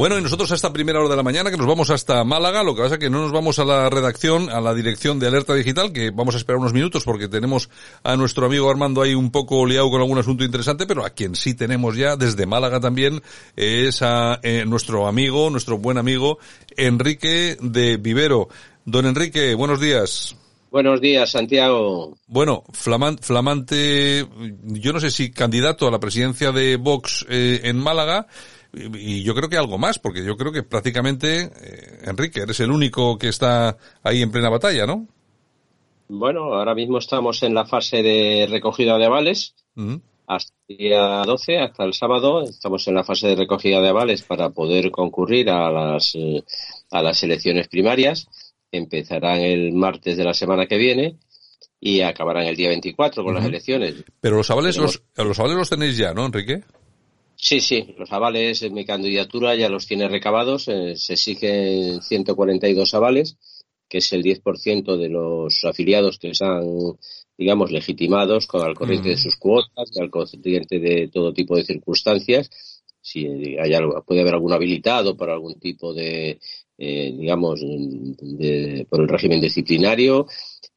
Bueno, y nosotros a esta primera hora de la mañana, que nos vamos hasta Málaga, lo que pasa es que no nos vamos a la redacción, a la dirección de Alerta Digital, que vamos a esperar unos minutos porque tenemos a nuestro amigo Armando ahí un poco liado con algún asunto interesante, pero a quien sí tenemos ya desde Málaga también es a eh, nuestro amigo, nuestro buen amigo Enrique de Vivero. Don Enrique, buenos días. Buenos días, Santiago. Bueno, flamante, flamante, yo no sé si candidato a la presidencia de Vox eh, en Málaga, y yo creo que algo más, porque yo creo que prácticamente, eh, Enrique, eres el único que está ahí en plena batalla, ¿no? Bueno, ahora mismo estamos en la fase de recogida de avales. Hasta el día 12, hasta el sábado, estamos en la fase de recogida de avales para poder concurrir a las, eh, a las elecciones primarias. Empezarán el martes de la semana que viene y acabarán el día 24 con las elecciones. Pero los avales, los, los avales los tenéis ya, ¿no, Enrique? Sí, sí, los avales en mi candidatura ya los tiene recabados. Eh, se exigen 142 avales, que es el 10% de los afiliados que están, digamos, legitimados con al corriente de sus cuotas, al corriente de todo tipo de circunstancias. Si hay algo, puede haber algún habilitado por algún tipo de, eh, digamos, de, por el régimen disciplinario,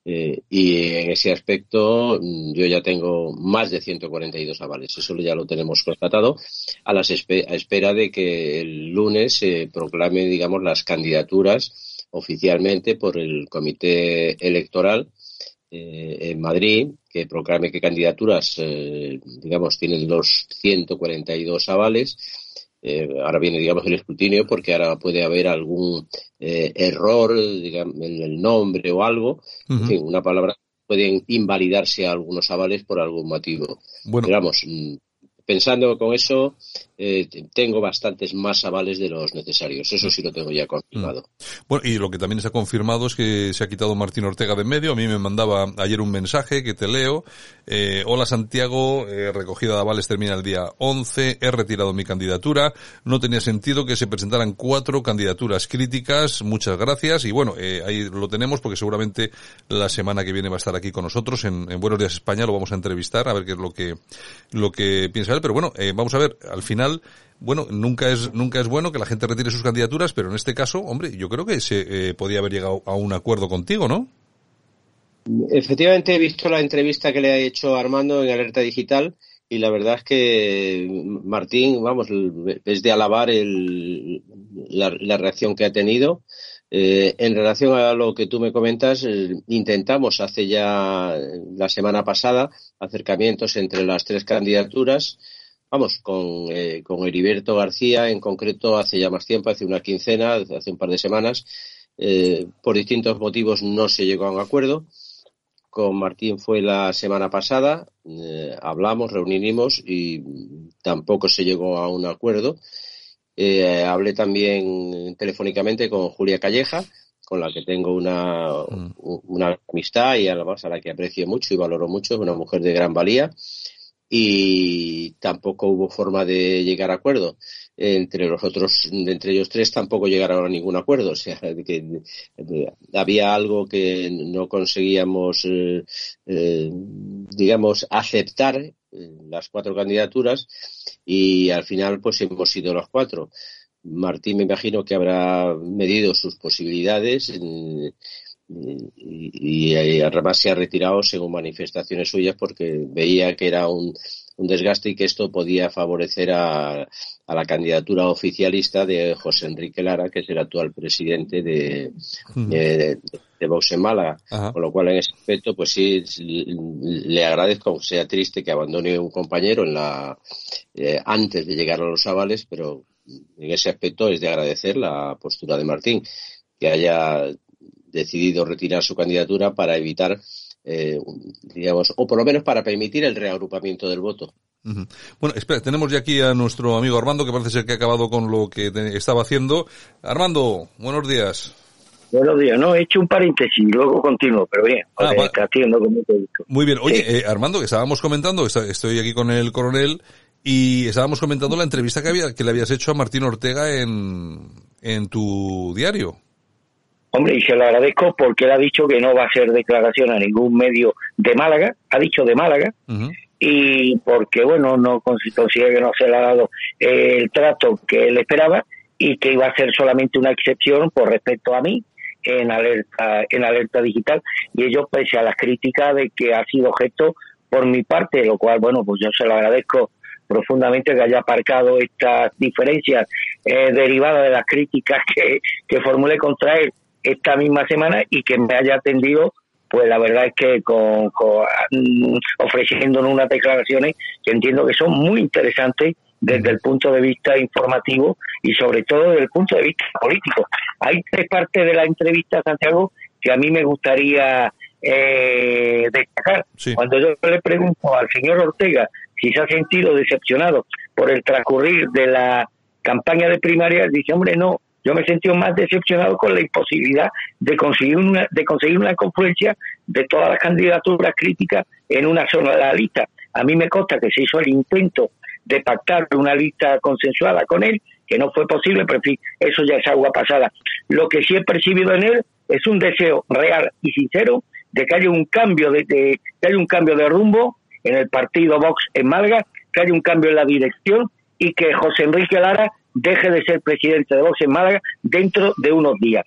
eh, y en ese aspecto mm, yo ya tengo más de 142 avales. Eso ya lo tenemos constatado a, las a espera de que el lunes se proclame, digamos, las candidaturas oficialmente por el Comité Electoral eh, en Madrid, que proclame qué candidaturas, eh, digamos, tienen los 142 avales eh, ahora viene, digamos, el escrutinio porque ahora puede haber algún eh, error digamos, en el nombre o algo. En fin, una palabra pueden invalidarse algunos avales por algún motivo. Bueno. Digamos, mm, pensando con eso, eh, tengo bastantes más avales de los necesarios. Eso sí lo tengo ya confirmado. Mm. Bueno, y lo que también está confirmado es que se ha quitado Martín Ortega de en medio. A mí me mandaba ayer un mensaje que te leo. Eh, Hola Santiago, eh, recogida de avales termina el día 11. He retirado mi candidatura. No tenía sentido que se presentaran cuatro candidaturas críticas. Muchas gracias. Y bueno, eh, ahí lo tenemos porque seguramente la semana que viene va a estar aquí con nosotros en, en Buenos Días España. Lo vamos a entrevistar a ver qué es lo que, lo que piensa él. Pero bueno, eh, vamos a ver, al final bueno, nunca es, nunca es bueno que la gente retire sus candidaturas, pero en este caso, hombre, yo creo que se eh, podía haber llegado a un acuerdo contigo, ¿no? Efectivamente, he visto la entrevista que le ha hecho Armando en Alerta Digital y la verdad es que Martín, vamos, es de alabar el, la, reacción que ha tenido. Eh, en relación a lo que tú me comentas, eh, intentamos hace ya la semana pasada acercamientos entre las tres candidaturas vamos, con, eh, con Heriberto García en concreto hace ya más tiempo, hace una quincena, hace un par de semanas, eh, por distintos motivos no se llegó a un acuerdo. Con Martín fue la semana pasada, eh, hablamos, reunimos y tampoco se llegó a un acuerdo. Eh, hablé también telefónicamente con Julia Calleja, con la que tengo una, mm. una amistad y además a la que aprecio mucho y valoro mucho, es una mujer de gran valía y tampoco hubo forma de llegar a acuerdo. Entre los otros, entre ellos tres tampoco llegaron a ningún acuerdo. O sea, que había algo que no conseguíamos, eh, eh, digamos, aceptar eh, las cuatro candidaturas y al final pues hemos sido los cuatro. Martín me imagino que habrá medido sus posibilidades y, además se ha retirado según manifestaciones suyas porque veía que era un, desgaste y que esto podía favorecer a, la candidatura oficialista de José Enrique Lara, que es el actual presidente de, de, Vox en Málaga. Con lo cual, en ese aspecto, pues sí, le agradezco, sea triste que abandone un compañero en la eh, antes de llegar a los avales, pero en ese aspecto es de agradecer la postura de Martín, que haya decidido retirar su candidatura para evitar, eh, digamos, o por lo menos para permitir el reagrupamiento del voto. Bueno, espera, tenemos ya aquí a nuestro amigo Armando, que parece ser que ha acabado con lo que estaba haciendo. Armando, buenos días. Buenos días, no, he hecho un paréntesis y luego continúo, pero bien, ah, Muy bien, oye, eh, Armando, que estábamos comentando, estoy aquí con el coronel y estábamos comentando la entrevista que, había, que le habías hecho a Martín Ortega en, en tu diario. Hombre, y se lo agradezco porque él ha dicho que no va a hacer declaración a ningún medio de Málaga, ha dicho de Málaga, y porque, bueno, no consigue que no se le ha dado el trato que él esperaba y que iba a ser solamente una excepción por respecto a mí en alerta en alerta digital. Y ellos pese a las críticas de que ha sido objeto por mi parte lo cual bueno pues yo se lo agradezco profundamente que haya aparcado estas diferencias eh, derivadas de las críticas que, que formulé contra él esta misma semana y que me haya atendido pues la verdad es que con, mm, ofreciéndonos unas declaraciones que entiendo que son muy interesantes desde el punto de vista informativo y sobre todo desde el punto de vista político. Hay tres partes de la entrevista, Santiago, que a mí me gustaría eh, destacar. Cuando yo le pregunto al señor Ortega si se ha sentido decepcionado por el transcurrir de la campaña de primaria, dice, hombre, no, yo me he sentido más decepcionado con la imposibilidad de conseguir una, de conseguir una confluencia de todas las candidaturas críticas en una sola lista. A mí me consta que se hizo el intento de pactar una lista consensuada con él, que no fue posible, pero en fin, eso ya es agua pasada. Lo que sí he percibido en él es un deseo real y sincero de que haya un cambio de, que haya un cambio de rumbo en el partido Vox en Málaga, que haya un cambio en la dirección y que José Enrique Lara deje de ser presidente de Vox en Málaga dentro de unos días.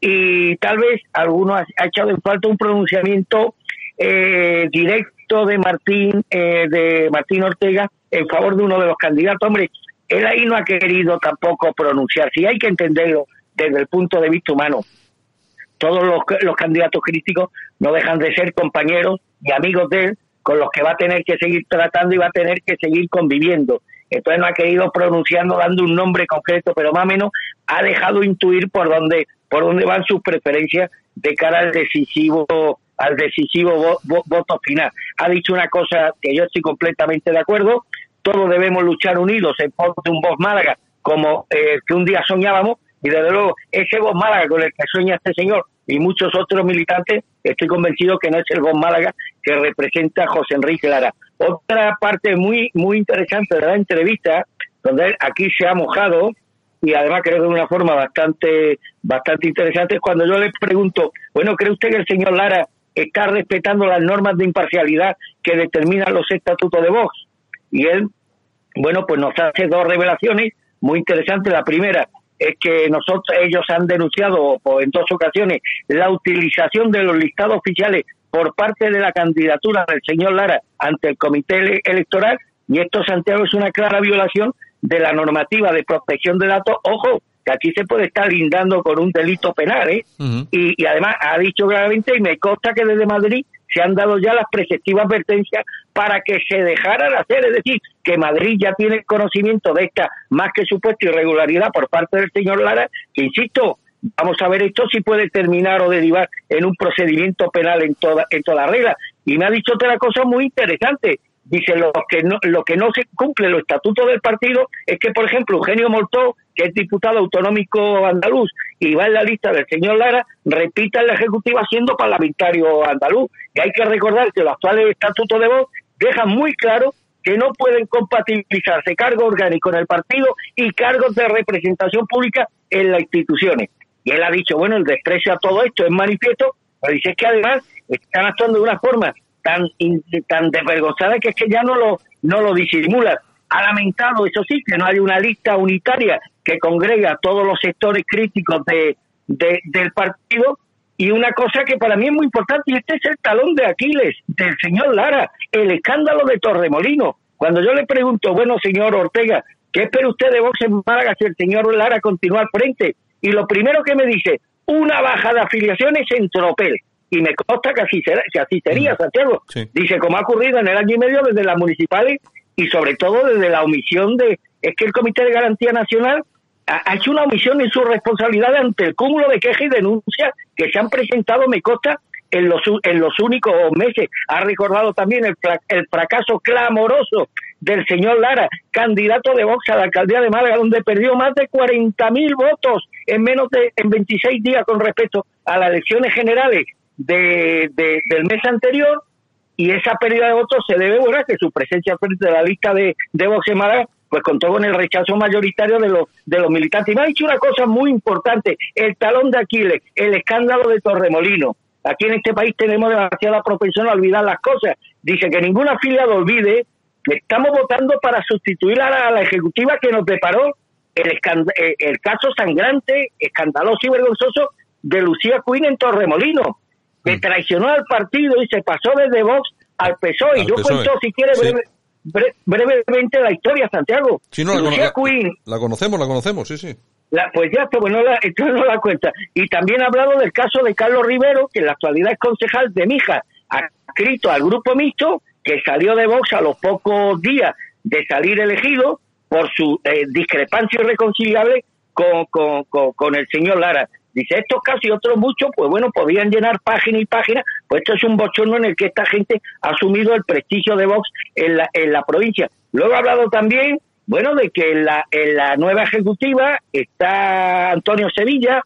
Y tal vez alguno ha, echado en falta un pronunciamiento eh, directo de Martín, eh, de Martín Ortega en favor de uno de los candidatos. Hombre, él ahí no ha querido tampoco pronunciar. Si hay que entenderlo desde el punto de vista humano. Todos los, los candidatos críticos no dejan de ser compañeros y amigos de él con los que va a tener que seguir tratando y va a tener que seguir conviviendo. Entonces no ha querido pronunciando dando un nombre concreto, pero más o menos ha dejado intuir por dónde por dónde van sus preferencias de cara al decisivo al decisivo voto final. Ha dicho una cosa que yo estoy completamente de acuerdo, todos debemos luchar unidos en pos de un voz Málaga como eh, que un día soñábamos y desde luego ese voz Málaga con el que sueña este señor y muchos otros militantes, estoy convencido que no es el voz Málaga que representa José Enrique Lara. Otra parte muy muy interesante de la entrevista, donde aquí se ha mojado y además creo que de una forma bastante bastante interesante es cuando yo le pregunto, bueno, ¿cree usted que el señor Lara está respetando las normas de imparcialidad que determinan los estatutos de Vox? Y él, bueno, pues nos hace dos revelaciones muy interesantes. La primera es que nosotros ellos han denunciado en dos ocasiones la utilización de los listados oficiales por parte de la candidatura del señor Lara ante el comité electoral y esto Santiago es una clara violación de la normativa de protección de datos. Ojo, que aquí se puede estar lindando con un delito penal, ¿eh? y, y, además ha dicho claramente, y me consta que desde Madrid se han dado ya las preceptivas advertencias para que se dejaran hacer, es decir, que Madrid ya tiene conocimiento de esta más que supuesta irregularidad por parte del señor Lara, que insisto, vamos a ver esto si puede terminar o derivar en un procedimiento penal en toda, en toda regla. Y me ha dicho otra cosa muy interesante, dice lo que no lo que no se cumple los estatutos del partido es que por ejemplo Eugenio Moltó que es diputado autonómico andaluz y va en la lista del señor Lara repita en la ejecutiva siendo parlamentario andaluz. Y hay que recordar que los actuales estatutos de voz dejan muy claro que no pueden compatibilizarse cargo orgánico en el partido y cargos de representación pública en las instituciones y él ha dicho bueno el desprecio a todo esto es manifiesto pero dice que además están actuando de una forma tan, tan desvergonzada que es que ya no lo, no lo disimula. Ha lamentado, eso sí, que no hay una lista unitaria que congrega todos los sectores críticos de, del partido. Y una cosa que para mí es muy importante, y este es el talón de Aquiles del señor Lara, el escándalo de Torremolino. Cuando yo le pregunto, bueno, señor Ortega, ¿qué espera usted de Vox en Málaga si el señor Lara continúa al frente? Y lo primero que me dice, una baja de afiliaciones en Tropel y me consta que así, será, que así sería, Santiago. Dice, como ha ocurrido en el año y medio desde las municipales y sobre todo desde la omisión de... Es que el Comité de Garantía Nacional ha, hecho una omisión en su responsabilidad ante el cúmulo de quejas y denuncias que se han presentado, me consta, en los, en los únicos meses. Ha recordado también el, el fracaso clamoroso del señor Lara, candidato de Vox a la alcaldía de Málaga, donde perdió más de 40.000 votos en menos de en 26 días con respecto a las elecciones generales de, del mes anterior y esa pérdida de votos se debe bueno, a que su presencia frente a la lista de, de Vox pues contó con el rechazo mayoritario de los, de los militantes. Y me ha dicho una cosa muy importante, el talón de Aquiles, el escándalo de Torremolino. Aquí en este país tenemos demasiada propensión a olvidar las cosas. Dice que ninguna afiliado olvide que estamos votando para sustituir a la, ejecutiva que nos preparó el, eh, el caso sangrante, escandaloso y vergonzoso de Lucía Quinn en Torremolino, que mm. traicionó al partido y se pasó desde Vox al PSOE. yo cuento, si quiere, brevemente la historia, Santiago. Lucía Quinn, la conocemos, la conocemos, sí, sí. La, pues ya, pues no la, no la cuenta. Y también ha hablado del caso de Carlos Rivero, que en la actualidad es concejal de Mija, adscrito al grupo mixto, que salió de Vox a los pocos días de salir elegido por su eh, discrepancia irreconciliable con, con, el señor Lara. Dice, estos casos y otros muchos, pues bueno, podían llenar página y página, pues esto es un bochorno en el que esta gente ha asumido el prestigio de Vox en la, en la provincia. Luego ha hablado también, bueno, de que en la, en la nueva ejecutiva está Antonio Sevilla,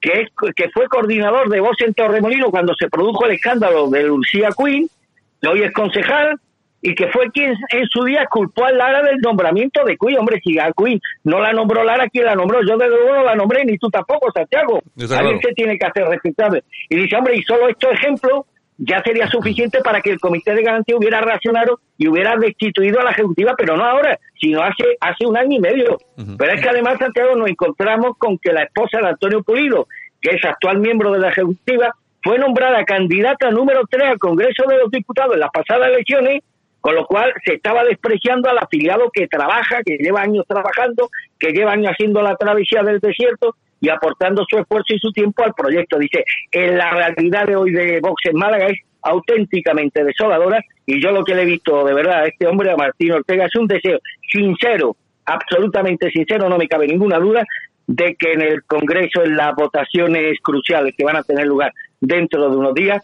que, es, que fue coordinador de Vox en Torremolino cuando se produjo el escándalo de Lucía Quinn, que hoy es concejal, y que fue quien en su día culpó a Lara del nombramiento de Queen. Hombre, si a Queen no la nombró Lara, ¿quién la nombró? Yo desde luego no la nombré, ni tú tampoco, Santiago. Alguien se tiene que hacer respetable. Y dice, hombre, y solo estos ejemplos ya sería suficiente para que el Comité de Garantía hubiera reaccionado y hubiera destituido a la Ejecutiva, pero no ahora, sino hace, hace un año y medio. Pero es que además, Santiago, nos encontramos con que la esposa de Antonio Pulido, que es actual miembro de la Ejecutiva, fue nombrada candidata número 3 al Congreso de los Diputados en las pasadas elecciones con lo cual se estaba despreciando al afiliado que trabaja, que lleva años trabajando, que lleva años haciendo la travesía del desierto y aportando su esfuerzo y su tiempo al proyecto. Dice, en la realidad de hoy de Vox en Málaga es auténticamente desoladora y yo lo que le he visto de verdad a este hombre, a Martín Ortega, es un deseo sincero, absolutamente sincero, no me cabe ninguna duda, de que en el Congreso, en las votaciones cruciales que van a tener lugar dentro de unos días,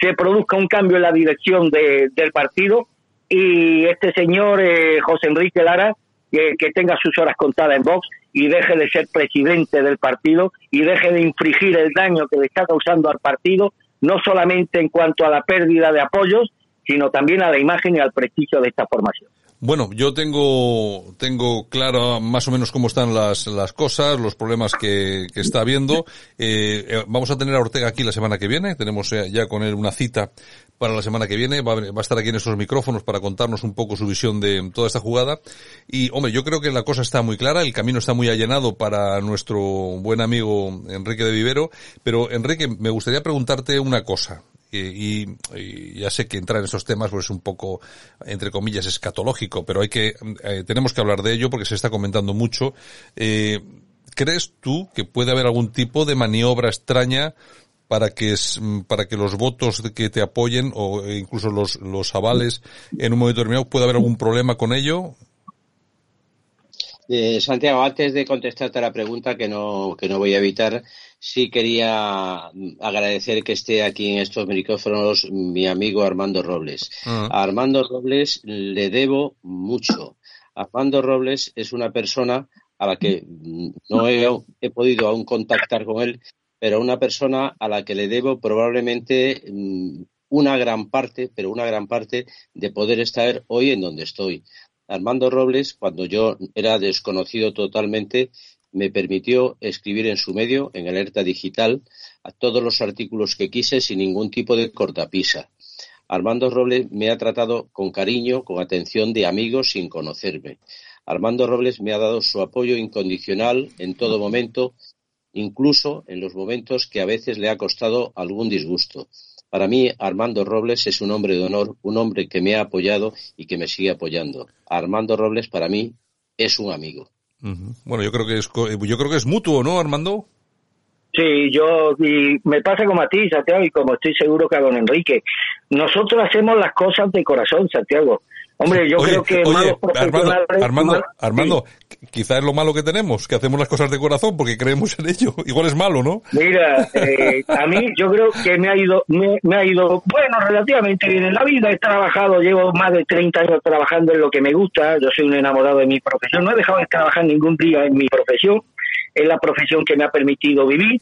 se produzca un cambio en la dirección del partido y este señor eh, José Enrique Lara que tenga sus horas contadas en Vox y deje de ser presidente del partido y deje de infringir el daño que le está causando al partido, no solamente en cuanto a la pérdida de apoyos, sino también a la imagen y al prestigio de esta formación. Bueno, yo tengo, tengo claro más o menos cómo están las, las cosas, los problemas que, que está habiendo. Eh, eh vamos a tener a Ortega aquí la semana que viene. Tenemos eh, ya con él una cita para la semana que viene. Va va a estar aquí en esos micrófonos para contarnos un poco su visión de toda esta jugada. Y, hombre, yo creo que la cosa está muy clara, el camino está muy allanado para nuestro buen amigo Enrique de Vivero. Pero, Enrique, me gustaría preguntarte una cosa y, ya sé que entrar en esos temas pues es un poco, entre comillas, escatológico, pero hay que, eh, tenemos que hablar de ello porque se está comentando mucho. Eh, ¿Crees tú que puede haber algún tipo de maniobra extraña para que para que los votos que te apoyen o incluso los, los avales en un momento determinado pueda haber algún problema con ello? Eh, Santiago, antes de contestarte a la pregunta que no, que no voy a evitar, sí quería agradecer que esté aquí en estos micrófonos mi amigo Armando Robles. Ah. A Armando Robles le debo mucho. Armando Robles es una persona a la que no he, he podido aún contactar con él, pero una persona a la que le debo probablemente mm, una gran parte, pero una gran parte de poder estar hoy en donde estoy. Armando Robles, cuando yo era desconocido totalmente, me permitió escribir en su medio, en Alerta Digital, a todos los artículos que quise sin ningún tipo de cortapisa. Armando Robles me ha tratado con cariño, con atención de amigo sin conocerme. Armando Robles me ha dado su apoyo incondicional en todo momento, incluso en los momentos que a veces le ha costado algún disgusto. Para mí, Armando Robles es un hombre de honor, un hombre que me ha apoyado y que me sigue apoyando. Armando Robles para mí es un amigo. Bueno, yo creo que es yo creo que es mutuo, ¿no, Armando? Sí, yo y me pasa como a ti, Santiago, y como estoy seguro que a don Enrique. Nosotros hacemos las cosas de corazón, Santiago. Hombre, yo creo que Armando, Armando, quizás es lo malo que tenemos, que hacemos las cosas de corazón porque creemos en ello. Igual es malo, ¿no? Mira, eh, a mí yo creo que me ha ido, me, ha ido, bueno, relativamente bien en la vida. He trabajado, llevo más de 30 años trabajando en lo que me gusta. Yo soy un enamorado de mi profesión. No he dejado de trabajar ningún día en mi profesión. Es la profesión que me ha permitido vivir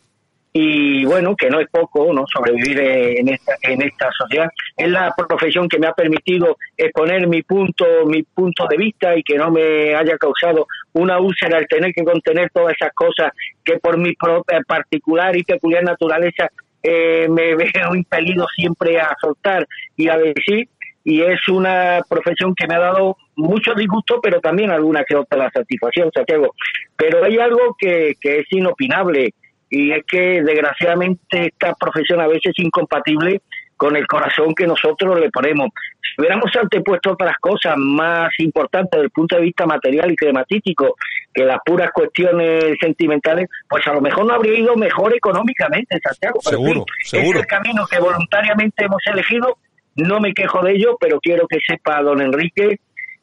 y bueno, que no es poco, ¿no? Sobrevivir en esta, en esta sociedad. Es la profesión que me ha permitido exponer mi punto, mi punto de vista y que no me haya causado una úlcera el tener que contener todas esas cosas que por mi propia particular y peculiar naturaleza eh, me veo impelido siempre a soltar y a decir y es una profesión que me ha dado mucho disgusto, pero también alguna que otra satisfacción, Santiago. Pero hay algo que, que es inopinable y es que desgraciadamente esta profesión a veces es incompatible con el corazón que nosotros le ponemos. Si hubiéramos antepuesto otras cosas más importantes desde el punto de vista material y climatístico que las puras cuestiones sentimentales, pues a lo mejor no habría ido mejor económicamente, Santiago. Pero seguro, seguro. Es el camino que voluntariamente hemos elegido no me quejo de ello, pero quiero que sepa don Enrique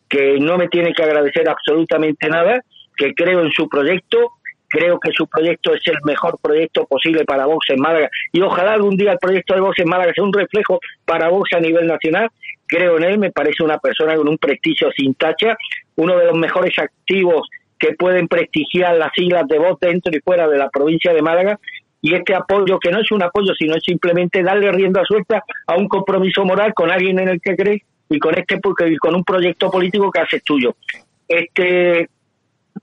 que no me tiene que agradecer absolutamente nada, que creo en su proyecto, creo que su proyecto es el mejor proyecto posible para Vox en Málaga y ojalá algún día el proyecto de Vox en Málaga sea un reflejo para Vox a nivel nacional. Creo en él, me parece una persona con un prestigio sin tacha, uno de los mejores activos que pueden prestigiar las siglas de Vox dentro y fuera de la provincia de Málaga y este apoyo, que no es un apoyo, sino es simplemente darle rienda suelta a un compromiso moral con alguien en el que crees y con este con un proyecto político que haces tuyo. Este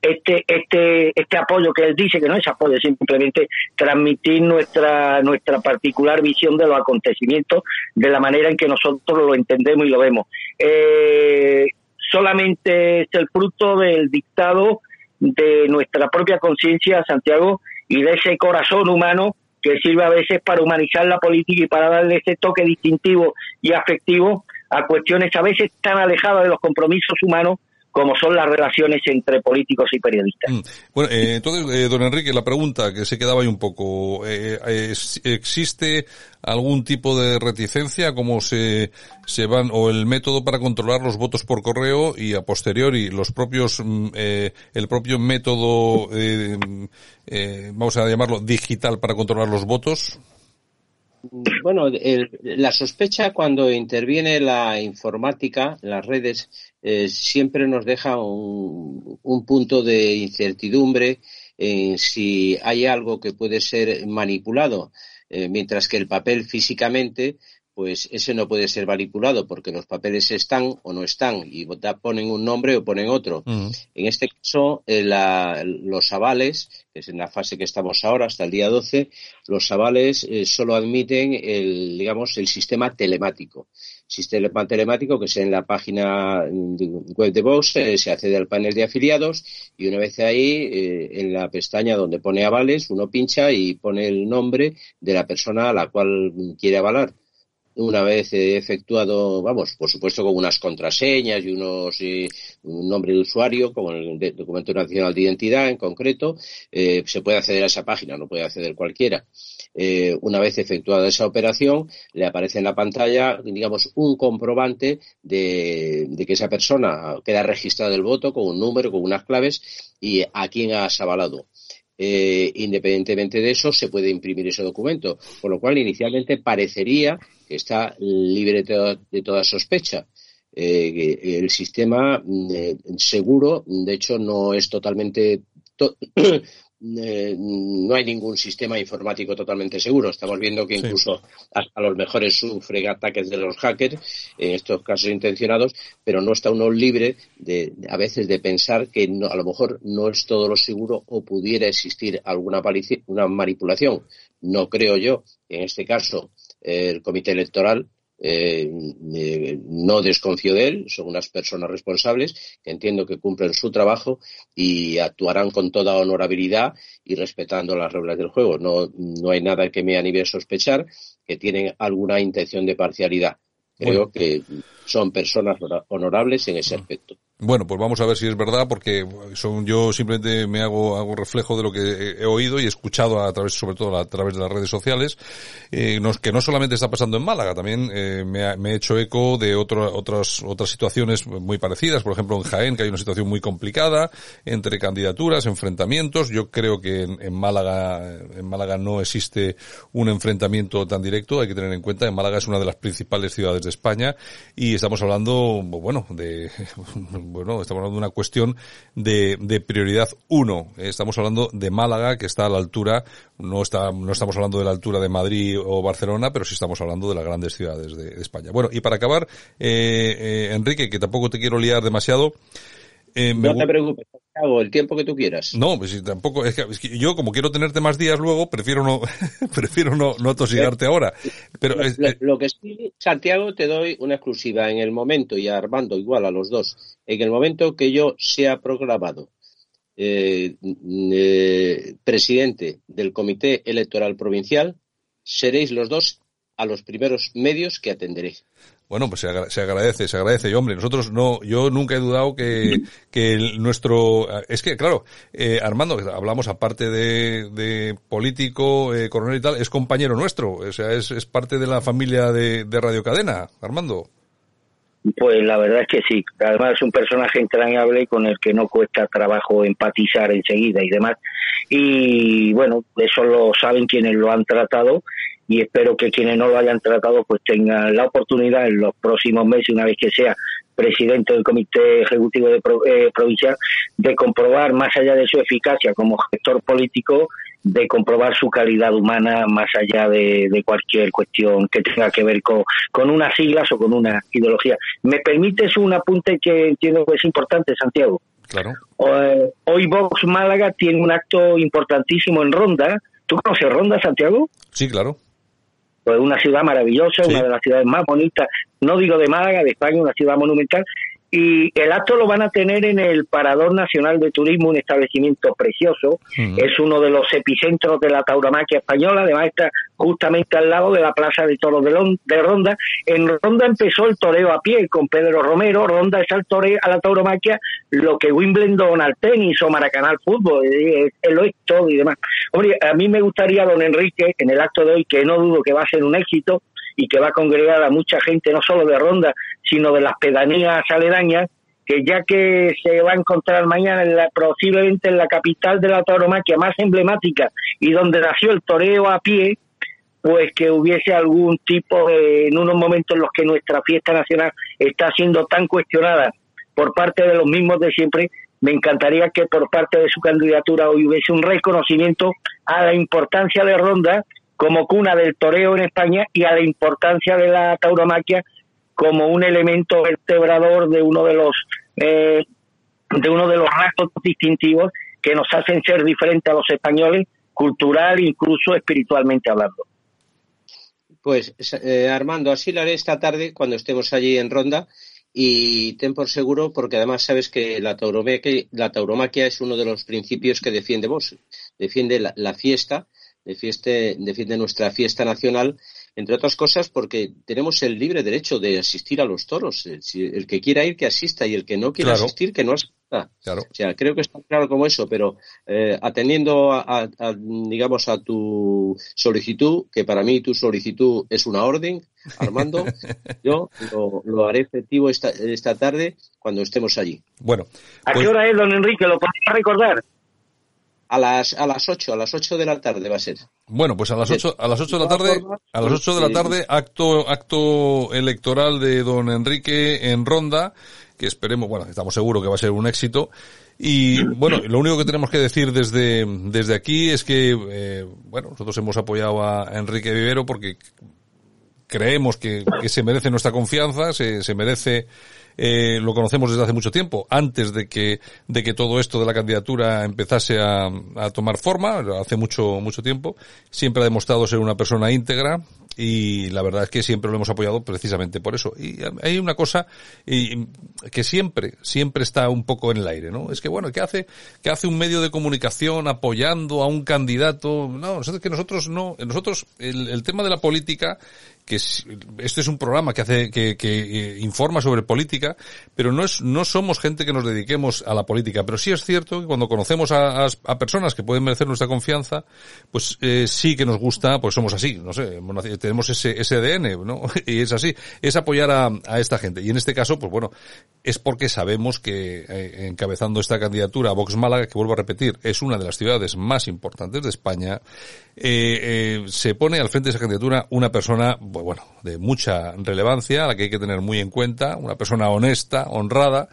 este este este apoyo que él dice que no es apoyo, simplemente transmitir nuestra nuestra particular visión de los acontecimientos de la manera en que nosotros lo entendemos y lo vemos. Eh, solamente es el fruto del dictado de nuestra propia conciencia, Santiago, y de ese corazón humano que sirve a veces para humanizar la política y para darle ese toque distintivo y afectivo a cuestiones a veces tan alejadas de los compromisos humanos como son las relaciones entre políticos y periodistas. Mm. Bueno, eh, entonces, eh, don Enrique, la pregunta que se quedaba ahí un poco, eh, ¿existe algún tipo de reticencia, cómo se, se van, o el método para controlar los votos por correo y a posteriori los propios, mm, el propio método, vamos a llamarlo digital para controlar los votos? Bueno, la sospecha cuando interviene la informática, las redes, eh, siempre nos deja un, punto de incertidumbre en si hay algo que puede ser manipulado, eh, mientras que el papel físicamente pues ese no puede ser manipulado porque los papeles están o no están y ponen un nombre o ponen otro. En este caso, eh, los avales, que es en la fase que estamos ahora hasta el día 12, los avales eh, solo admiten el, digamos, el sistema telemático. Sistema telemático que es en la página web de Vox, eh, se accede al panel de afiliados y una vez ahí, en la pestaña donde pone avales, uno pincha y pone el nombre de la persona a la cual quiere avalar una vez efectuado, vamos, por supuesto con unas contraseñas y unos un nombre de usuario, como el documento nacional de identidad en concreto, eh, se puede acceder a esa página, no puede acceder cualquiera. Eh, una vez efectuada esa operación, le aparece en la pantalla, digamos, un comprobante de, que esa persona queda registrado el voto con un número, con unas claves y a quién has avalado. Eh, independientemente de eso, se puede imprimir ese documento. Por lo cual, inicialmente parecería que está libre de toda, sospecha. Eh, el sistema eh, seguro, de hecho, no es totalmente Eh, no hay ningún sistema informático totalmente seguro. Estamos viendo que incluso hasta los mejores sufren ataques de los hackers, en estos casos intencionados, pero no está uno libre de, a veces de pensar que a lo mejor no es todo lo seguro o pudiera existir alguna una manipulación. No creo yo, en este caso, el comité electoral eh, eh, no desconfío de él, son unas personas responsables que entiendo que cumplen su trabajo y actuarán con toda honorabilidad y respetando las reglas del juego. No, no hay nada que me anime a sospechar que tienen alguna intención de parcialidad. Creo que son personas honorables en ese aspecto. Bueno, pues vamos a ver si es verdad, porque son, yo simplemente me hago, hago reflejo de lo que he, oído y escuchado a través, sobre todo a través de las redes sociales, eh, que no solamente está pasando en Málaga, también eh, me, he hecho eco de otras, otras situaciones muy parecidas, por ejemplo en Jaén, que hay una situación muy complicada entre candidaturas, enfrentamientos. Yo creo que en, en Málaga, en Málaga no existe un enfrentamiento tan directo, hay que tener en cuenta, en Málaga es una de las principales ciudades de España y estamos hablando, bueno, de bueno, estamos hablando de una cuestión de, de prioridad uno. Estamos hablando de Málaga, que está a la altura, no está, no estamos hablando de la altura de Madrid o Barcelona, pero sí estamos hablando de las grandes ciudades de, España. Bueno, y para acabar, eh, eh, Enrique, que tampoco te quiero liar demasiado, eh, no te preocupes, hago el tiempo que tú quieras. No, pues tampoco, es que, yo como quiero tenerte más días luego, prefiero no, prefiero no, no atosigarte ahora. Pero lo, que sí, Santiago, te doy una exclusiva en el momento, y a Armando igual a los dos, en el momento que yo sea programado eh, eh, presidente del Comité Electoral Provincial, seréis los dos a los primeros medios que atenderé. Bueno, pues se, agradece, se agradece. Y hombre, nosotros no, yo nunca he dudado que, que nuestro, es que claro, eh, Armando, hablamos aparte de, de político, eh, coronel y tal, es compañero nuestro, o sea, es, es parte de la familia de, de Radio Cadena, Armando. Pues la verdad es que sí. Además es un personaje entrañable con el que no cuesta trabajo empatizar enseguida y demás. Y bueno, eso lo saben quienes lo han tratado y espero que quienes no lo hayan tratado pues tengan la oportunidad en los próximos meses, una vez que sea presidente del Comité Ejecutivo de eh, Provincial, de comprobar más allá de su eficacia como gestor político, de comprobar su calidad humana más allá de, cualquier cuestión que tenga que ver con, con unas siglas o con una ideología. ¿Me permites un apunte que entiendo que es importante, Santiago? Claro. Eh, hoy Vox Málaga tiene un acto importantísimo en Ronda. ¿Tú conoces Ronda, Santiago? Sí, claro pues una ciudad maravillosa, una de las ciudades más bonitas, no digo de Málaga, de España, una ciudad monumental, y el acto lo van a tener en el Parador Nacional de Turismo, un establecimiento precioso. Es uno de los epicentros de la tauromaquia española, además está justamente al lado de la Plaza de Toros de, Ronda. En Ronda empezó el toreo a pie con Pedro Romero, Ronda es al toreo, a la tauromaquia lo que Wimbledon al tenis o Maracaná al fútbol, es, lo es todo y demás. Hombre, a mí me gustaría, don Enrique, en el acto de hoy, que no dudo que va a ser un éxito, y que va a congregar a mucha gente, no solo de Ronda, sino de las pedanías aledañas, que ya que se va a encontrar mañana en la, posiblemente en la capital de la tauromaquia más emblemática y donde nació el toreo a pie, pues que hubiese algún tipo en unos momentos en los que nuestra fiesta nacional está siendo tan cuestionada por parte de los mismos de siempre, me encantaría que por parte de su candidatura hoy hubiese un reconocimiento a la importancia de Ronda como cuna del toreo en España y a la importancia de la tauromaquia como un elemento vertebrador de uno de los eh, de uno de los rasgos distintivos que nos hacen ser diferentes a los españoles cultural incluso espiritualmente hablando. Pues eh, Armando, así lo haré esta tarde cuando estemos allí en Ronda y ten por seguro porque además sabes que la tauromaquia, la tauromaquia es uno de los principios que defiende vos, defiende la fiesta defiende, nuestra fiesta nacional, entre otras cosas porque tenemos el libre derecho de asistir a los toros. El, que quiera ir, que asista, y el que no quiera asistir, que no asista. Claro. O sea, creo que está claro como eso, pero eh, atendiendo a, digamos, a tu solicitud, que para mí tu solicitud es una orden, Armando, yo lo, haré efectivo esta, esta tarde cuando estemos allí. Bueno. ¿A qué pues hora es, don Enrique? ¿Lo podría recordar? A las, a las 8, a las 8 de la tarde va a ser. Bueno, pues a las 8, a las 8 de la tarde, a las 8 de la tarde, acto, acto electoral de don Enrique en Ronda, que esperemos, bueno, estamos seguros que va a ser un éxito. Y bueno, lo único que tenemos que decir desde, desde aquí es que, eh, bueno, nosotros hemos apoyado a Enrique Vivero porque creemos que, que se merece nuestra confianza, se, se merece eh, lo conocemos desde hace mucho tiempo, antes de que, de que todo esto de la candidatura empezase a, a tomar forma, hace mucho, mucho tiempo. Siempre ha demostrado ser una persona íntegra, y la verdad es que siempre lo hemos apoyado precisamente por eso. Y hay una cosa que siempre, siempre está un poco en el aire, ¿no? Es que bueno, ¿qué hace, qué hace un medio de comunicación apoyando a un candidato? No, nosotros que nosotros no, nosotros el tema de la política que este es un programa que hace que, que, informa sobre política, pero no es no somos gente que nos dediquemos a la política, pero sí es cierto que cuando conocemos a, a, personas que pueden merecer nuestra confianza, pues eh, sí que nos gusta, pues somos así, no sé, tenemos ese, ese ADN, ¿no? Y es así, es apoyar a, a esta gente. Y en este caso, pues bueno, es porque sabemos que eh, encabezando esta candidatura a Vox Málaga, que vuelvo a repetir, es una de las ciudades más importantes de España, eh, eh, se pone al frente de esa candidatura una persona, pues bueno, de mucha relevancia, a la que hay que tener muy en cuenta, una persona honesta, honrada,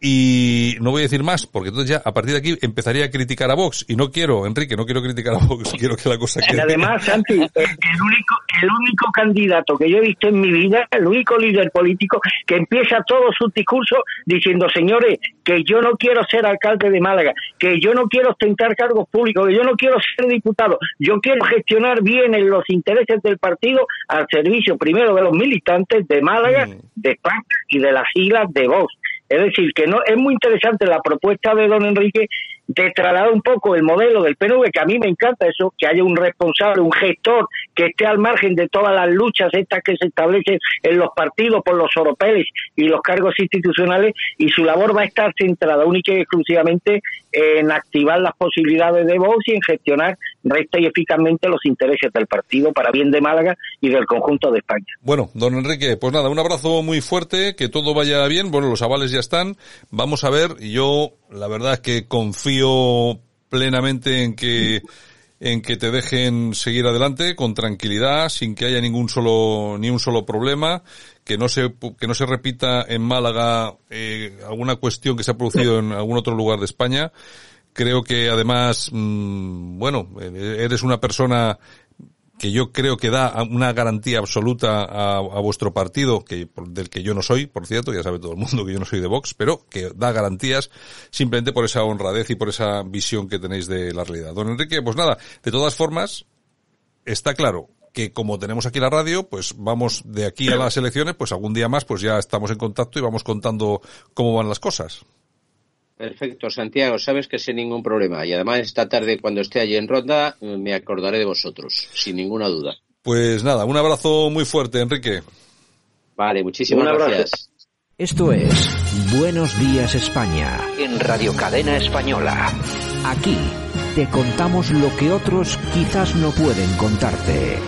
y no voy a decir más, porque entonces ya a partir de aquí empezaría a criticar a Vox. Y no quiero, Enrique, no quiero criticar a Vox, quiero que la cosa quede. además, Santi, el único, el único candidato que yo he visto en mi vida, el único líder político que empieza todos sus discursos diciendo, señores, que yo no quiero ser alcalde de Málaga, que yo no quiero ostentar cargos públicos, que yo no quiero ser diputado, yo quiero gestionar bien en los intereses del partido al servicio primero de los militantes de Málaga, mm. de España y de las siglas de Vox. Es decir, que no es muy interesante la propuesta de don Enrique de trasladar un poco el modelo del PNV, que a mí me encanta eso, que haya un responsable, un gestor que esté al margen de todas las luchas estas que se establecen en los partidos por los oropeles y los cargos institucionales, y su labor va a estar centrada única y exclusivamente en activar las posibilidades de voz y en gestionar recta y eficazmente los intereses del partido para bien de Málaga y del conjunto de España. Bueno, don Enrique, pues nada, un abrazo muy fuerte, que todo vaya bien, bueno, los avales ya están, vamos a ver, yo la verdad es que confío plenamente en que en que te dejen seguir adelante con tranquilidad, sin que haya ningún solo ni un solo problema, que no se que no se repita en Málaga eh, alguna cuestión que se ha producido en algún otro lugar de España. Creo que además, mm, bueno, eres una persona que yo creo que da una garantía absoluta a, vuestro partido, que del que yo no soy, por cierto, ya sabe todo el mundo que yo no soy de Vox, pero que da garantías simplemente por esa honradez y por esa visión que tenéis de la realidad. Don Enrique, pues nada, de todas formas, está claro que como tenemos aquí la radio, pues vamos de aquí a las elecciones, pues algún día más, pues ya estamos en contacto y vamos contando cómo van las cosas. Perfecto, Santiago, sabes que sin ningún problema. Y además esta tarde cuando esté allí en Ronda me acordaré de vosotros, sin ninguna duda. Pues nada, un abrazo muy fuerte, Enrique. Vale, muchísimas gracias. Esto es Buenos Días España en Radio Cadena Española. Aquí te contamos lo que otros quizás no pueden contarte.